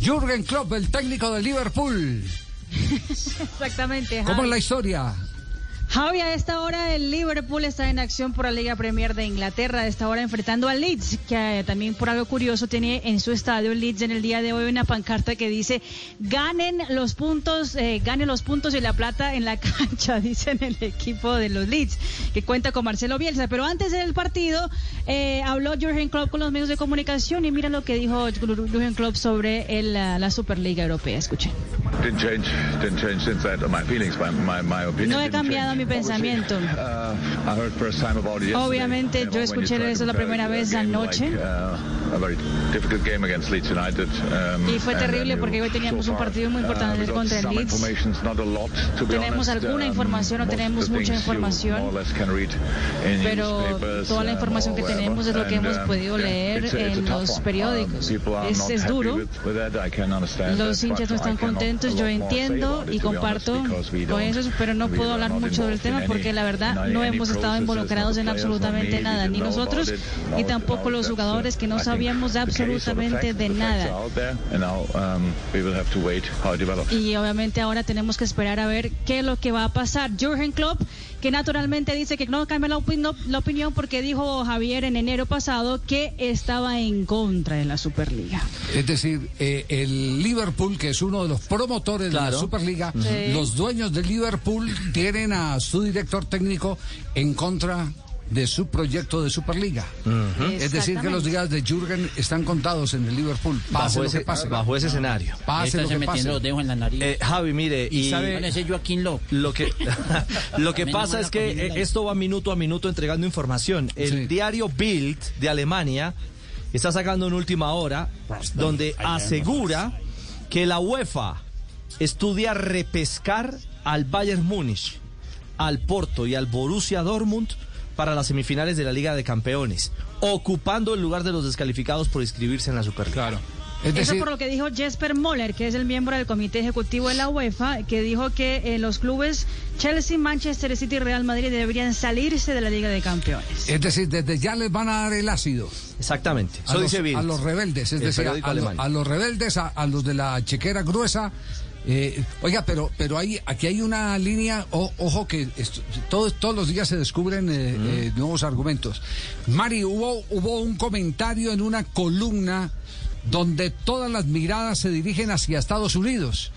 Jürgen Klopp, el técnico de Liverpool. Exactamente. ¿Cómo Javi. es la historia? Javi, a esta hora el Liverpool está en acción por la Liga Premier de Inglaterra, a esta hora enfrentando al Leeds, que eh, también por algo curioso tiene en su estadio Leeds en el día de hoy una pancarta que dice ganen los puntos, eh, ganen los puntos y la plata en la cancha, dicen el equipo de los Leeds, que cuenta con Marcelo Bielsa. Pero antes del partido eh, habló Jürgen Klopp con los medios de comunicación y mira lo que dijo Jürgen Klopp sobre el, la, la Superliga Europea. Escuchen. No he cambiado. Mi pensamiento. Uh. Obviamente, yo escuché eso la primera vez anoche. Uh, um, Y fue terrible porque hoy teníamos un partido muy importante uh, contra el Leeds. information's not a lot, to be Tenemos honest. alguna Um, información, no tenemos mucha información. Pero toda la um, información que tenemos es lo que hemos podido leer en los periódicos. Are Es, es duro. Los hinchas no están contentos, yo entiendo y comparto con eso, pero no puedo hablar mucho del tema porque la verdad no hemos estado involucrados en absolutamente me, nada, ni nosotros Now- tampoco los uh, jugadores que no think sabíamos absolutamente de nada. um. Y obviamente ahora tenemos que esperar a ver qué es lo que va a pasar. Jürgen Klopp, que naturalmente dice que no cambia la, opin- la opinión porque dijo Javier en enero pasado que estaba en contra de la Superliga. Es decir, eh, el Liverpool, que es uno de los promotores de la Superliga, Sí. los dueños del Liverpool tienen a su director técnico en contra de su proyecto de Superliga. Es decir, que los días de Jürgen están contados en el Liverpool. Pase bajo lo ese, que pase. bajo ese escenario. Pase lo se que metiendo pase. los dedos en la nariz. Eh, Javi, mire, y ser Joaquín lo que lo que pasa es que eh, esto va minuto a minuto entregando información. El Sí. diario Bild de Alemania está sacando en última hora donde asegura que la UEFA estudia repescar al Bayern Múnich, al Porto y al Borussia Dortmund para las semifinales de la Liga de Campeones, ocupando el lugar de los descalificados por inscribirse en la Superliga. Claro. Es Eso por lo que dijo Jesper Moller, que es el miembro del comité ejecutivo de la UEFA, que dijo que eh, los clubes Chelsea, Manchester City y Real Madrid deberían salirse de la Liga de Campeones. es decir, desde ya les van a dar el ácido. Exactamente. a Eso los, dice Bild. a los rebeldes, es el decir, a, los rebeldes, a, a los de la chequera gruesa. Eh, oiga, pero pero hay, aquí hay una línea, o- ojo que esto- todos, todos los días se descubren eh, eh, nuevos argumentos. Mari, hubo, hubo un comentario en una columna donde todas las miradas se dirigen hacia Estados Unidos.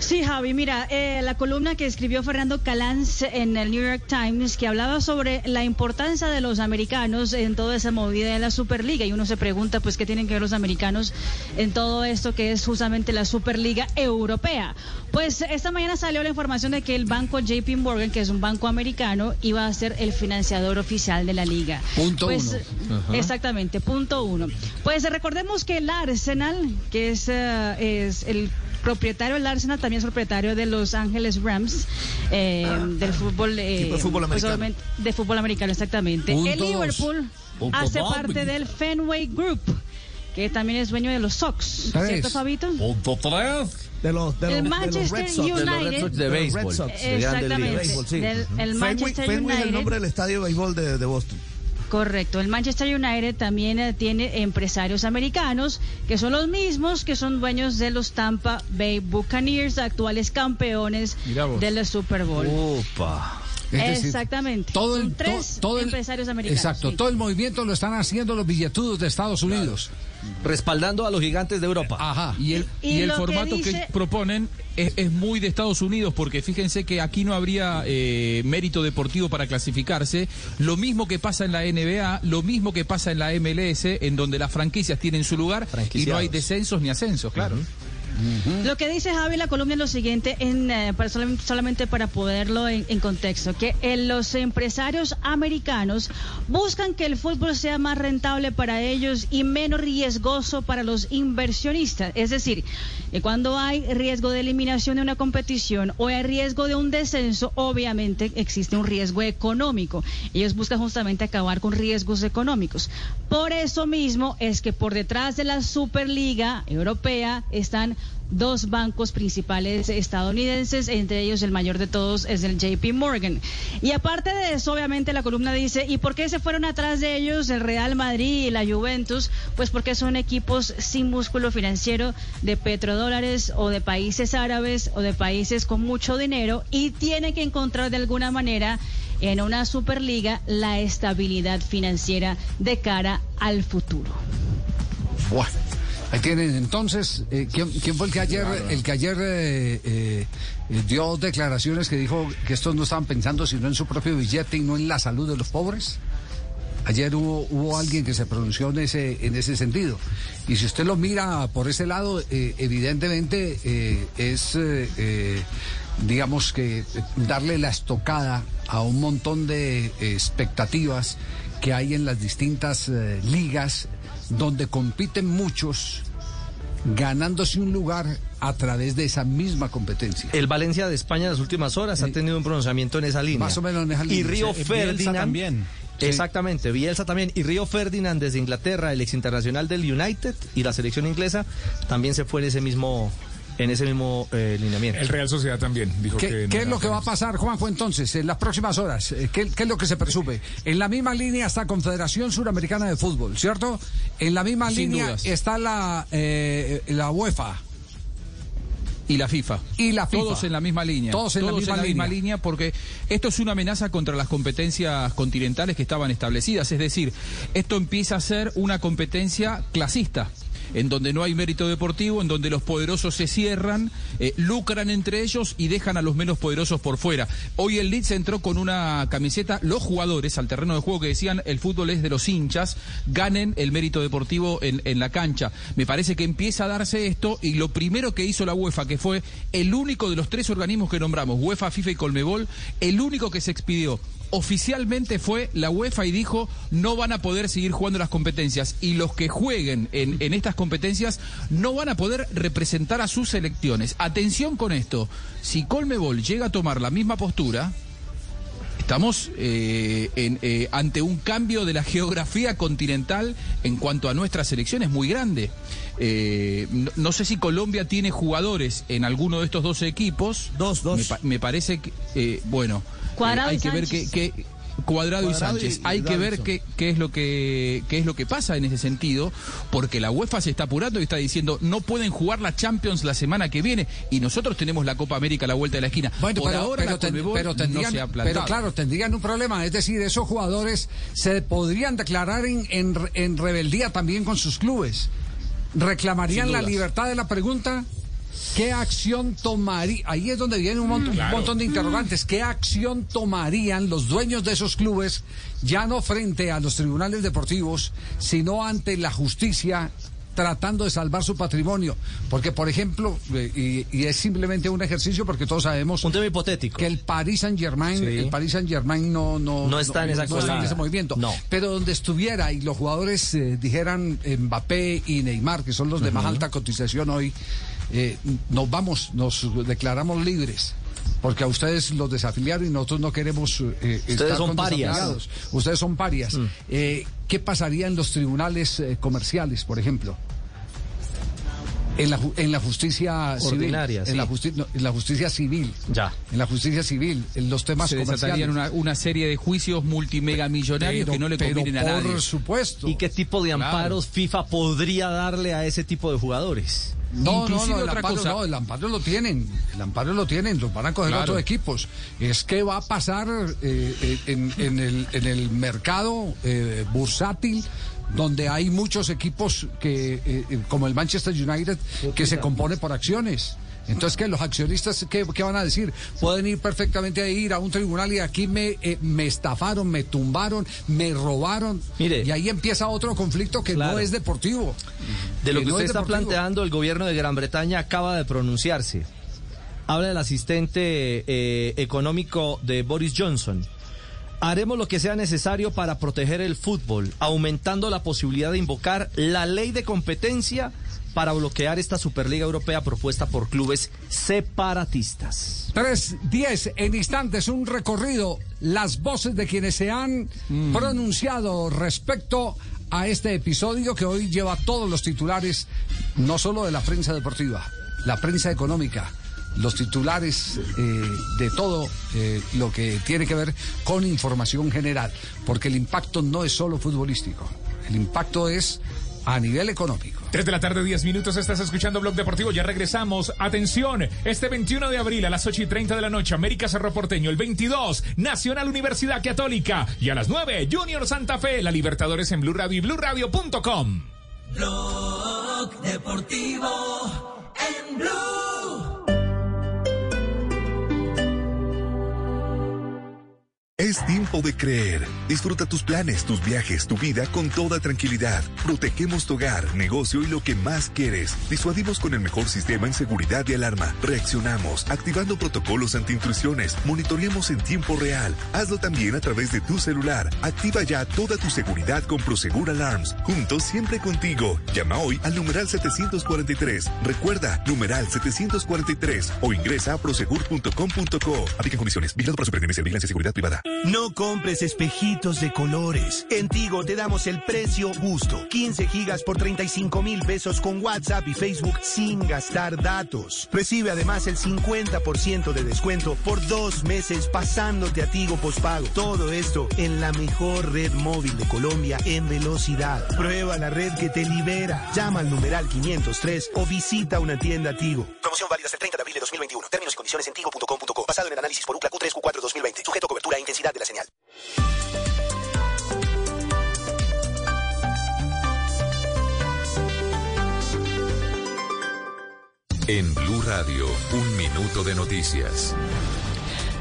Sí, Javi, mira, eh, la columna que escribió Fernando Calanz en el New York Times, que hablaba sobre la importancia de los americanos en toda esa movida de la Superliga. Y uno se pregunta, pues, ¿qué tienen que ver los americanos en todo esto que es justamente la Superliga Europea? Pues esta mañana salió la información de que el banco JP Morgan, que es un banco americano, iba a ser el financiador oficial de la liga. Punto Pues, uno. Exactamente, punto uno. Pues recordemos que el Arsenal, que es, eh, es el propietario del Arsenal, también es propietario de Los Ángeles Rams, eh, del fútbol, eh, de fútbol pues, americano. de fútbol americano, exactamente. Punto el. Liverpool Punto hace parte del Fenway Group, que también es dueño de los Sox, Tres. ¿cierto, Fabito? Punto tres. De los, de El los, de los Manchester Red Sox. United. de los Red Sox de de los béisbol. Red Sox. de Exactamente. Béisbol. Del- el Fenway, Manchester Fenway es el United. nombre del estadio de béisbol de, de Boston. Correcto. El Manchester United también eh, tiene empresarios americanos que son los mismos que son dueños de los Tampa Bay Buccaneers, actuales campeones del Super Bowl. Opa. Decir, Exactamente. todo el, Son tres to- todo el- empresarios americanos. Exacto, sí. todo el movimiento lo están haciendo los billetudos de Estados Unidos. Respaldando a los gigantes de Europa. Ajá. Y el, Y y el que formato que, proponen es, es muy de Estados Unidos, porque fíjense que aquí no habría eh, mérito deportivo para clasificarse. Lo mismo que pasa en la NBA, lo mismo que pasa en la MLS, en donde las franquicias tienen su lugar y no hay descensos ni ascensos, claro. Lo que dice Javi la columna es lo siguiente, en, eh, para solam- solamente para poderlo en, contexto, que eh, los empresarios americanos buscan que el fútbol sea más rentable para ellos y menos riesgoso para los inversionistas. Es decir, que cuando hay riesgo de eliminación de una competición o hay riesgo de un descenso, obviamente existe un riesgo económico. Ellos buscan justamente acabar con riesgos económicos. Por eso mismo es que por detrás de la Superliga Europea están dos bancos principales estadounidenses, entre ellos el mayor de todos es el JP Morgan. Y aparte de eso, obviamente la columna dice, ¿y por qué se fueron atrás de ellos el Real Madrid y la Juventus? Pues porque son equipos sin músculo financiero de petrodólares o de países árabes o de países con mucho dinero y tienen que encontrar de alguna manera en una Superliga la estabilidad financiera de cara al futuro. Ahí tienen entonces, eh, ¿quién, quién fue el que ayer, el que ayer eh, eh, dio declaraciones que dijo que estos no estaban pensando sino en su propio billete y no en la salud de los pobres? Ayer hubo, hubo alguien que se pronunció en ese, en ese sentido. Y si usted lo mira por ese lado, evidentemente es, digamos que, darle la estocada a un montón de expectativas que hay en las distintas eh, ligas donde compiten muchos ganándose un lugar a través de esa misma competencia. El Valencia de España en las últimas horas ha tenido un pronunciamiento en esa línea. Más o menos en esa Y línea. Río Sí, Ferdinand también. Exactamente, Bielsa también. Y Río Ferdinand desde Inglaterra, el ex internacional del United y la selección inglesa, también se fue en ese mismo, en ese mismo eh, lineamiento. El Real Sociedad también dijo que... ¿Qué, no qué es lo que va a pasar, Juanjo, entonces, en las próximas horas? Eh, ¿Qué, qué es lo que se presume? En la misma línea está Confederación Suramericana de Fútbol, ¿cierto? En la misma Sin línea dudas. está la, eh, la UEFA. Y la FIFA. Y la FIFA. Todos en la misma línea. Todos en la misma línea. línea porque esto es una amenaza contra las competencias continentales que estaban establecidas. Es decir, esto empieza a ser una competencia clasista. En donde no hay mérito deportivo, en donde los poderosos se cierran, eh, lucran entre ellos y dejan a los menos poderosos por fuera. Hoy el Leeds entró con una camiseta, los jugadores al terreno de juego que decían el fútbol es de los hinchas, ganen el mérito deportivo en, en la cancha. Me parece que empieza a darse esto y lo primero que hizo la UEFA, que fue el único de los tres organismos que nombramos, UEFA, FIFA y Colmebol, el único que se expidió oficialmente fue la UEFA y dijo no van a poder seguir jugando las competencias y los que jueguen en, en estas competencias no van a poder representar a sus selecciones. Atención con esto, si Colmebol llega a tomar la misma postura, Estamos eh, en, eh, ante un cambio de la geografía continental en cuanto a nuestras selecciones muy grande. Eh, no, no sé si Colombia tiene jugadores en alguno de estos dos equipos. Dos, dos. Me, pa- me parece que, eh, bueno, eh, hay que ver qué, Cuadrado, y Sánchez. y- y hay que ver qué, qué es lo que qué es lo que pasa en ese sentido, porque la UEFA se está apurando y está diciendo no pueden jugar la Champions la semana que viene y nosotros tenemos la Copa América a la vuelta de la esquina. Bueno, Por pero, ahora pero ten- pero tendrían, no se ha pero claro, tendrían un problema. Es decir, esos jugadores se podrían declarar en, en, en rebeldía también con sus clubes. ¿Reclamarían la libertad de la pregunta? ¿Qué acción tomaría? Ahí es donde viene un montón, un montón de interrogantes. ¿Qué acción tomarían los dueños de esos clubes, ya no frente a los tribunales deportivos, sino ante la justicia, tratando de salvar su patrimonio? Porque, por ejemplo, eh, y, y es simplemente un ejercicio porque todos sabemos Un tema hipotético. que el Paris Saint Germain, Sí. el Paris Saint Germain no, no, No está en esa no colada. ese movimiento. No. Pero donde estuviera y los jugadores eh, dijeran Mbappé y Neymar, que son los de más alta cotización hoy, eh, nos vamos, nos declaramos libres. Porque a ustedes los desafiliaron y nosotros no queremos eh, estar son con parias. Ustedes son parias. Eh, ¿Qué pasaría en los tribunales eh, comerciales, por ejemplo? En la, ju- en la justicia Ordinaria, civil. En, la sí. justi- no, en la justicia civil. Ya. En la justicia civil, en los temas se comerciales. desatarían una, una serie de juicios multimegamillonarios Pero- que no le pero convienen a nadie. Por supuesto. ¿Y qué tipo de amparos FIFA podría darle a ese tipo de jugadores? No, no, Inclusive no, el otra amparo, cosa. no, el amparo lo tienen, el amparo lo tienen, los van a coger Claro. otros equipos. Es que va a pasar eh, eh, en, en el, en el mercado eh, bursátil donde hay muchos equipos que, eh, eh, como el Manchester United, que se compone por acciones. Entonces, ¿qué? ¿Los accionistas qué, qué van a decir? Pueden ir perfectamente a ir a un tribunal y aquí me, eh, me estafaron, me tumbaron, me robaron. Mire. y ahí empieza otro conflicto que Claro. no es deportivo. De lo que usted es está deportivo. planteando, el gobierno de Gran Bretaña acaba de pronunciarse. Habla del asistente eh, económico de Boris Johnson. Haremos lo que sea necesario para proteger el fútbol, aumentando la posibilidad de invocar la ley de competencia para bloquear esta Superliga Europea propuesta por clubes separatistas. 3.10 en instantes, un recorrido, las voces de quienes se han pronunciado respecto a este episodio que hoy lleva todos los titulares, no solo de la prensa deportiva, la prensa económica, los titulares eh, de todo eh, lo que tiene que ver con información general, porque el impacto no es solo futbolístico, el impacto es a nivel económico. 3 de la tarde, 10 minutos, estás escuchando Blog Deportivo, ya regresamos. Atención, este 21 de abril a las 8 y 30 de la noche, América Cerro Porteño, el 22, Nacional Universidad Católica, y a las 9, Junior Santa Fe, la Libertadores en Blue Radio y BlueRadio.com. Blog Deportivo en Blue. Es tiempo de creer. Disfruta tus planes, tus viajes, tu vida con toda tranquilidad. Protegemos tu hogar, negocio y lo que más quieres. Disuadimos con el mejor sistema en seguridad y alarma. Reaccionamos, activando protocolos antiintrusiones. Monitoreamos en tiempo real. Hazlo también a través de tu celular. Activa ya toda tu seguridad con Prosegur Alarms. Juntos siempre contigo. Llama hoy al numeral 743. Recuerda, numeral 743 o ingresa a prosegur.com.co. Aplica condiciones. Vigilado por Superintendencia de Vigilancia y Seguridad Privada. No compres espejitos de colores. En Tigo te damos el precio justo. 15 gigas por 35 mil pesos con WhatsApp y Facebook sin gastar datos. Recibe además el 50% de descuento por dos meses pasándote a Tigo Pospago. Todo esto en la mejor red móvil de Colombia en velocidad. Prueba la red que te libera. Llama al numeral 503 o visita una tienda Tigo. Promoción válida hasta el 30 de abril de 2021. Términos y condiciones en tigo.com.co. Basado en el análisis por UCLA Q3 Q4 2020. Sujeto a cobertura e intensidad de la señal. En Blue Radio, un minuto de noticias.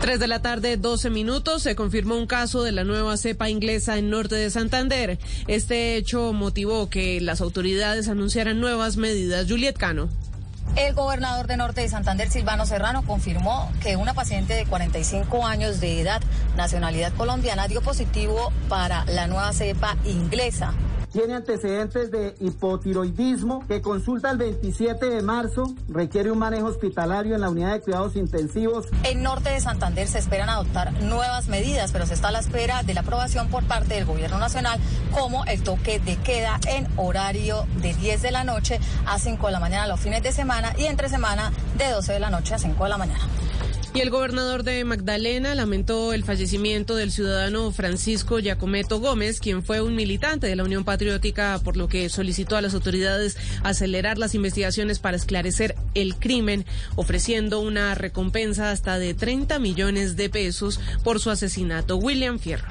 3 de la tarde, 12 minutos, se confirmó un caso de la nueva cepa inglesa en norte de Santander. Este hecho motivó que las autoridades anunciaran nuevas medidas. Juliet Cano. El gobernador de Norte de Santander, Silvano Serrano, confirmó que una paciente de 45 años de edad, nacionalidad colombiana, dio positivo para la nueva cepa inglesa. Tiene antecedentes de hipotiroidismo que consulta el 27 de marzo, requiere un manejo hospitalario en la unidad de cuidados intensivos. En Norte de Santander se esperan adoptar nuevas medidas, pero se está a la espera de la aprobación por parte del gobierno nacional, como el toque de queda en horario de 10 de la noche a 5 de la mañana los fines de semana y entre semana de 12 de la noche a 5 de la mañana. Y el gobernador de Magdalena lamentó el fallecimiento del ciudadano Francisco Giacometo Gómez, quien fue un militante de la Unión Patriótica, por lo que solicitó a las autoridades acelerar las investigaciones para esclarecer el crimen, ofreciendo una recompensa hasta de 30 millones de pesos por su asesinato. William Fierro.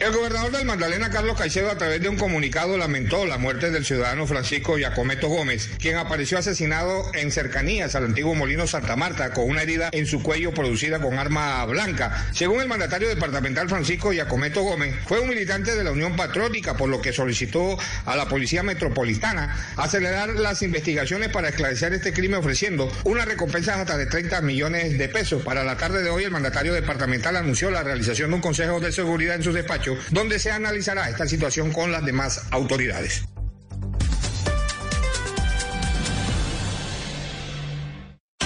El gobernador del Magdalena, Carlos Caicedo, a través de un comunicado lamentó la muerte del ciudadano Francisco Giacometo Gómez, quien apareció asesinado en cercanías al antiguo molino Santa Marta con una herida en su cuello producida con arma blanca. Según el mandatario departamental Francisco Giacometo Gómez, fue un militante de la Unión Patriótica, por lo que solicitó a la Policía Metropolitana acelerar las investigaciones para esclarecer este crimen ofreciendo una recompensa hasta de 30 millones de pesos. Para la tarde de hoy, el mandatario departamental anunció la realización de un consejo de seguridad en su despacho donde se analizará esta situación con las demás autoridades.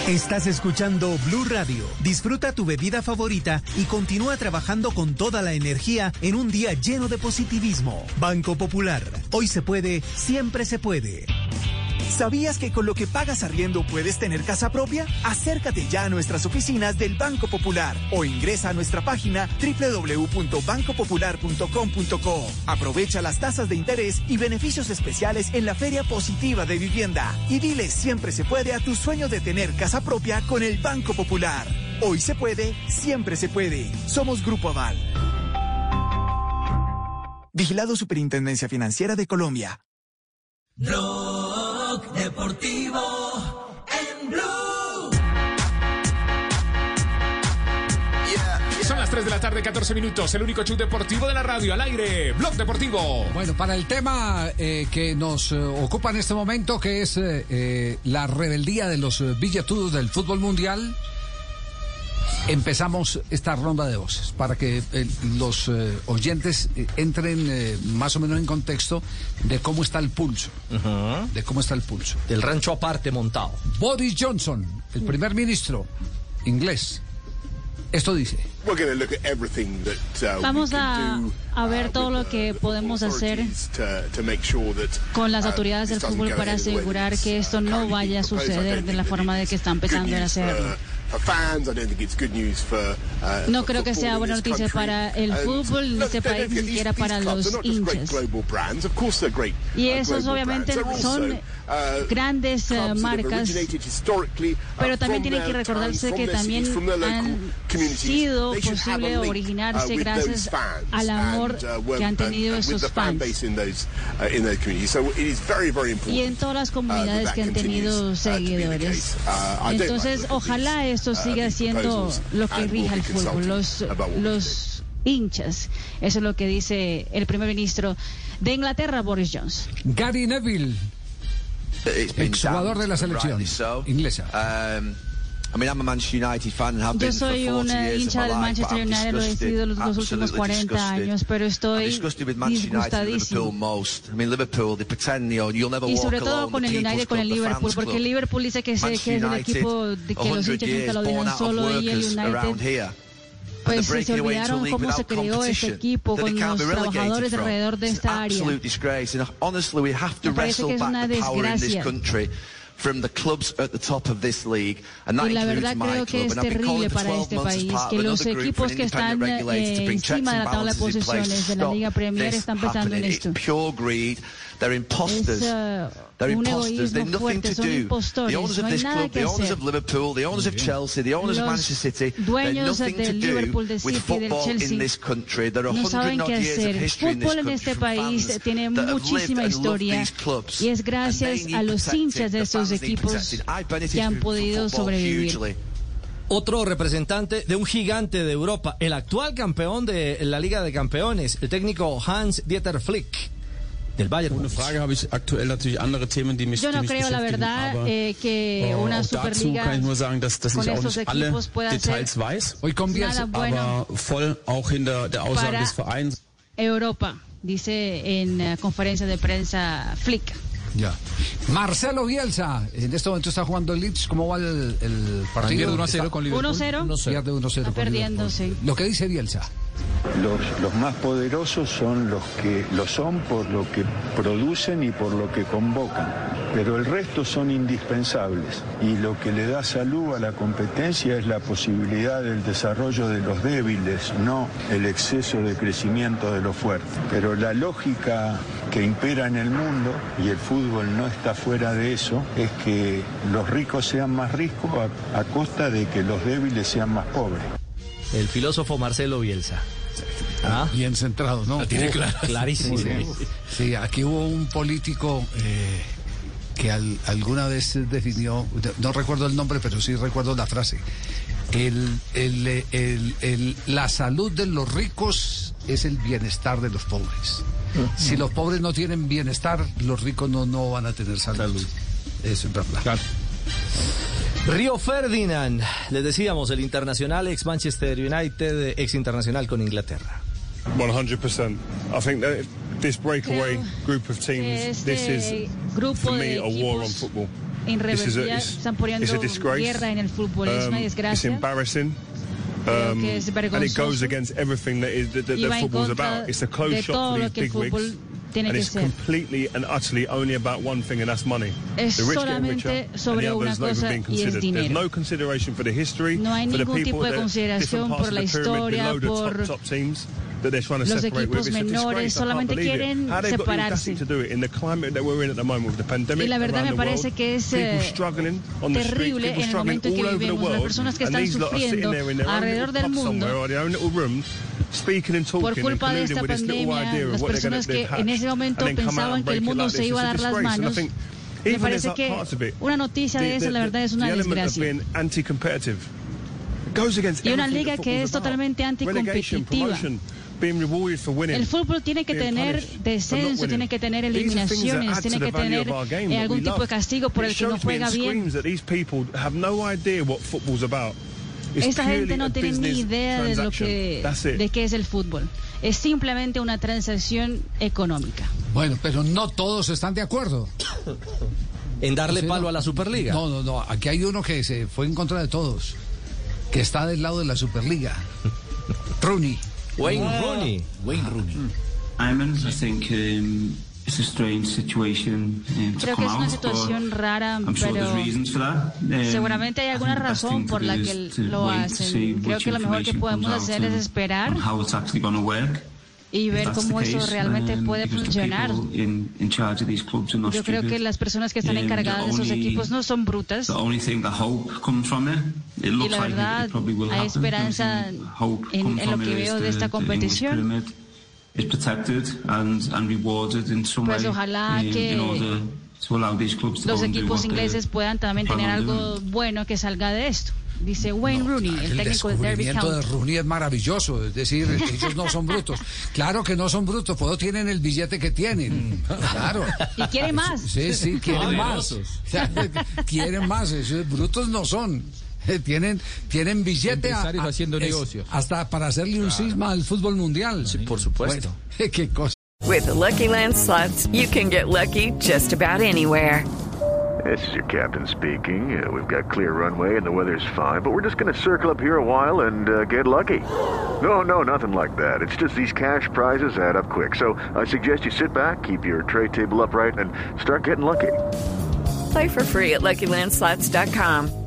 Estás escuchando Blue Radio. Disfruta tu bebida favorita y continúa trabajando con toda la energía en un día lleno de positivismo. Banco Popular. Hoy se puede, siempre se puede. ¿Sabías que con lo que pagas arriendo puedes tener casa propia? Acércate ya a nuestras oficinas del Banco Popular o ingresa a nuestra página www.bancopopular.com.co. Aprovecha las tasas de interés y beneficios especiales en la Feria Positiva de Vivienda y dile siempre se puede a tu sueño de tener casa propia con el Banco Popular. Hoy se puede, siempre se puede. Somos Grupo Aval. Vigilado Superintendencia Financiera de Colombia. Blog Deportivo en Blue. Son las 3 de la tarde, 14 minutos. El único show deportivo de la radio al aire, Blog Deportivo. Bueno, para el tema eh, que nos eh, ocupa en este momento, que es eh, eh, la rebeldía de los billetudos del fútbol mundial. Empezamos esta ronda de voces para que eh, los eh, oyentes eh, entren eh, más o menos en contexto de cómo está el pulso. De cómo está el pulso. Del rancho aparte montado. Boris Johnson, el primer ministro inglés. Esto dice. Vamos a, ver todo lo que podemos hacer con las autoridades del fútbol para asegurar que esto no vaya a suceder de la forma de que están empezando a hacerlo. No creo que sea buena noticia para el fútbol de este país, ni siquiera para los hinchas. Y esos obviamente son grandes uh, marcas, pero también tienen que recordarse que también han sido posible originarse gracias al amor que han tenido esos fans. Y en todas las comunidades que han tenido seguidores. Entonces, ojalá es esto siga siendo lo que rija el fútbol, los, los hinchas. Eso es lo que dice el primer ministro de Inglaterra, Boris Johnson. Gary Neville, eh, exjugador de la selección inglesa. Um, yo soy un hincha del Manchester United, lo he sido los dos últimos 40 años, pero estoy disgustadísimo. Y sobre todo con el United, con el Liverpool, porque el Liverpool dice que, es, que es el equipo de que los hinchas nunca lo dejan solo y el United. pues si se olvidaron cómo se creó este equipo con los trabajadores alrededor de esta área. Me parece que es una desgracia from the clubs at the top of this league, and that y la verdad creo que es terrible para este país que los equipos que están eh, encima de la tabla de posiciones de la Liga Premier están pensando en esto. They're imposters. They're imposters. They're nothing to do. The owners of this club, the owners of Liverpool, the owners of Chelsea, the owners of Manchester City, they're nothing to do with football in this country. There are no hundred odd years of history in this country. En este país tiene muchísima historia clubs, y es gracias a los hinchas de estos equipos que han podido sobrevivir. Otro representante de un gigante de Europa, el actual campeón de la Liga de Campeones, el técnico Hans Dieter Flick del Bayern. Yo no creo, la verdad, eh, que una Superliga con esos equipos pueda nada bueno para Europa, dice en eh, conferencia de prensa Flick. Ya. Marcelo Bielsa, en este momento está jugando el Leeds. ¿Cómo va el, el partido? 1-0 con Liverpool. 1-0. Pierde 1-0. Perdiendo, sí. Lo que dice Bielsa. Los, más poderosos son los que lo son por lo que producen y por lo que convocan, pero el resto son indispensables y lo que le da salud a la competencia es la posibilidad del desarrollo de los débiles, no el exceso de crecimiento de los fuertes. Pero la lógica que impera en el mundo, y el fútbol no está fuera de eso, es que los ricos sean más ricos a costa de que los débiles sean más pobres. El filósofo Marcelo Bielsa. Ah. Bien centrado, ¿no? Tiene clara. Clarísimo. Sí, aquí hubo un político eh, que alguna vez definió, no recuerdo el nombre, pero sí recuerdo la frase. El, el, el, la salud de los ricos es el bienestar de los pobres. Si los pobres no tienen bienestar, los ricos no, no van a tener salud. Eso es verdad. Claro. Río Ferdinand, les decíamos, el internacional ex Manchester United, ex internacional con Inglaterra. 100%. I think that this breakaway group of teams, this is for me a war on football. En rebeldía están poniendo. Um, um, es it's embarrassing. Um, and it goes against everything that, is, that, that football is about. It's a closed shop for these big wigs. Tiene que ser. Es solamente sobre una cosa y es dinero. no hay ningún tipo de consideración por la historia, por los equipos menores solamente quieren separarse. Y la verdad me parece que es eh, terrible en el momento que vivimos. Las personas que están sufriendo alrededor del mundo por culpa de esta pandemia, las personas que en ese momento pensaban que el mundo se iba a dar las manos. Me parece que una noticia de esa, la verdad, es una desgracia. Y una liga que es totalmente anticompetitiva. El fútbol tiene que tener descenso, tiene que tener eliminaciones, tiene que tener eh, algún tipo de castigo por el que no juega bien purely gente no tiene ni idea de lo que de qué es el fútbol. Es simplemente una transacción económica. Bueno, pero no todos están de acuerdo. En darle palo no. a la Superliga. No, no, no. Aquí hay uno que se fue en contra de todos. Que está del lado de la Superliga. Rooney. Wayne Rooney. Wayne Rooney. Iman, I think um, it's a strange situation to Creo que es una situación rara, pero there's reasons for that. Um, seguramente hay alguna razón por la que lo hacen. Creo que lo mejor que podemos hacer es esperar and how it's actually going to work. y ver cómo eso realmente um, puede funcionar. people In, in charge of these clubs are not Yo creo que las personas que están Um, the encargadas de esos equipos no son brutas. The only thing that hope comes from it, it Y looks la like it, verdad, it probably will hay esperanza en, en lo que veo de esta competición. Pyramid is protected and, and rewarded in some Pues way ojalá in, que in order to allow these clubs to Los equipos ingleses puedan también tener algo bueno que salga de esto. Dice Wayne Rooney, el El técnico del Derby descubrimiento de County. Rooney es maravilloso, es decir, ellos no son brutos. Claro que no son brutos, pues tienen el billete que tienen. Claro. Y quiere más. Sí, sí, quieren más. Poderosos. O sea, quieren más, esos brutos no son. Tienen, tienen billete a- Empresarios a- haciendo es- negocios. hasta para hacerle un cisma al fútbol mundial. Sí, por supuesto. qué cosa. With the Lucky Land slots, you can get lucky just about anywhere. This is your captain speaking. Uh, we've got clear runway and the weather's fine, but we're just going to circle up here a while and uh, get lucky. No, no, nothing like that. It's just these cash prizes add up quick. So I suggest you sit back, keep your tray table upright, and start getting lucky. Play for free at LuckyLandSlots.com.